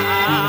ah,